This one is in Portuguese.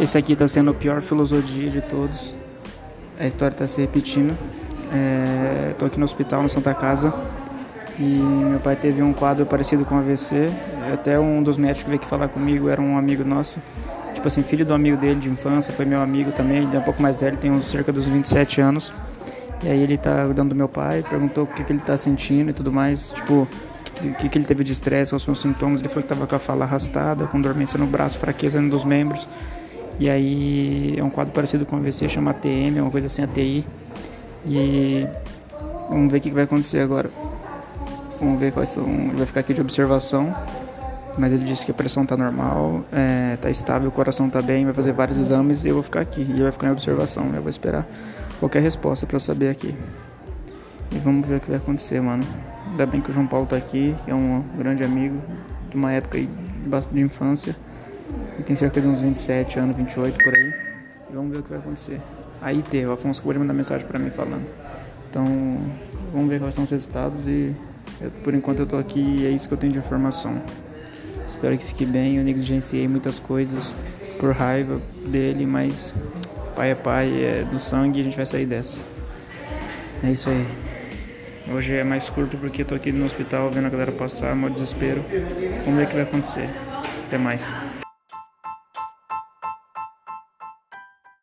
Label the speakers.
Speaker 1: Esse aqui tá sendo o pior filosofia de todos. A história tá se repetindo. É, tô aqui no hospital, na Santa Casa. E meu pai teve um quadro parecido com AVC. Até um dos médicos veio aqui falar comigo era um amigo nosso. Tipo assim, filho do amigo dele de infância, foi meu amigo também. Ele é um pouco mais velho, tem uns cerca dos 27 anos. E aí ele tá cuidando do meu pai, perguntou o que, que ele tá sentindo e tudo mais. Tipo, o que, que, ele teve de estresse, quais são os sintomas. Ele falou que tava com a fala arrastada, com dormência no braço, fraqueza dos membros. E aí é um quadro parecido com AVC, chama ATM, uma coisa assim, ATI. E vamos ver o que, que vai acontecer agora. Vamos ver quais são. Ele vai ficar aqui de observação. Mas ele disse que a pressão tá normal, é, tá estável, o coração tá bem, vai fazer vários exames e eu vou ficar aqui. E ele vai ficar em observação. Eu vou esperar qualquer resposta para eu saber aqui. E vamos ver o que vai acontecer, mano. Ainda bem que o João Paulo tá aqui, que é um grande amigo de uma época de infância. Ele tem cerca de uns 27 anos, 28 por aí. E vamos ver o que vai acontecer. Aí teve, o Afonso acabou de mandar mensagem para mim falando. Então, vamos ver quais são os resultados e eu, por enquanto eu tô aqui e é isso que eu tenho de informação. Espero que fique bem. Eu negligenciei muitas coisas por raiva dele, mas pai é pai, é do sangue e a gente vai sair dessa. É isso aí. Hoje é mais curto porque eu tô aqui no hospital vendo a galera passar, mó desespero. Vamos ver o que vai acontecer. Até mais.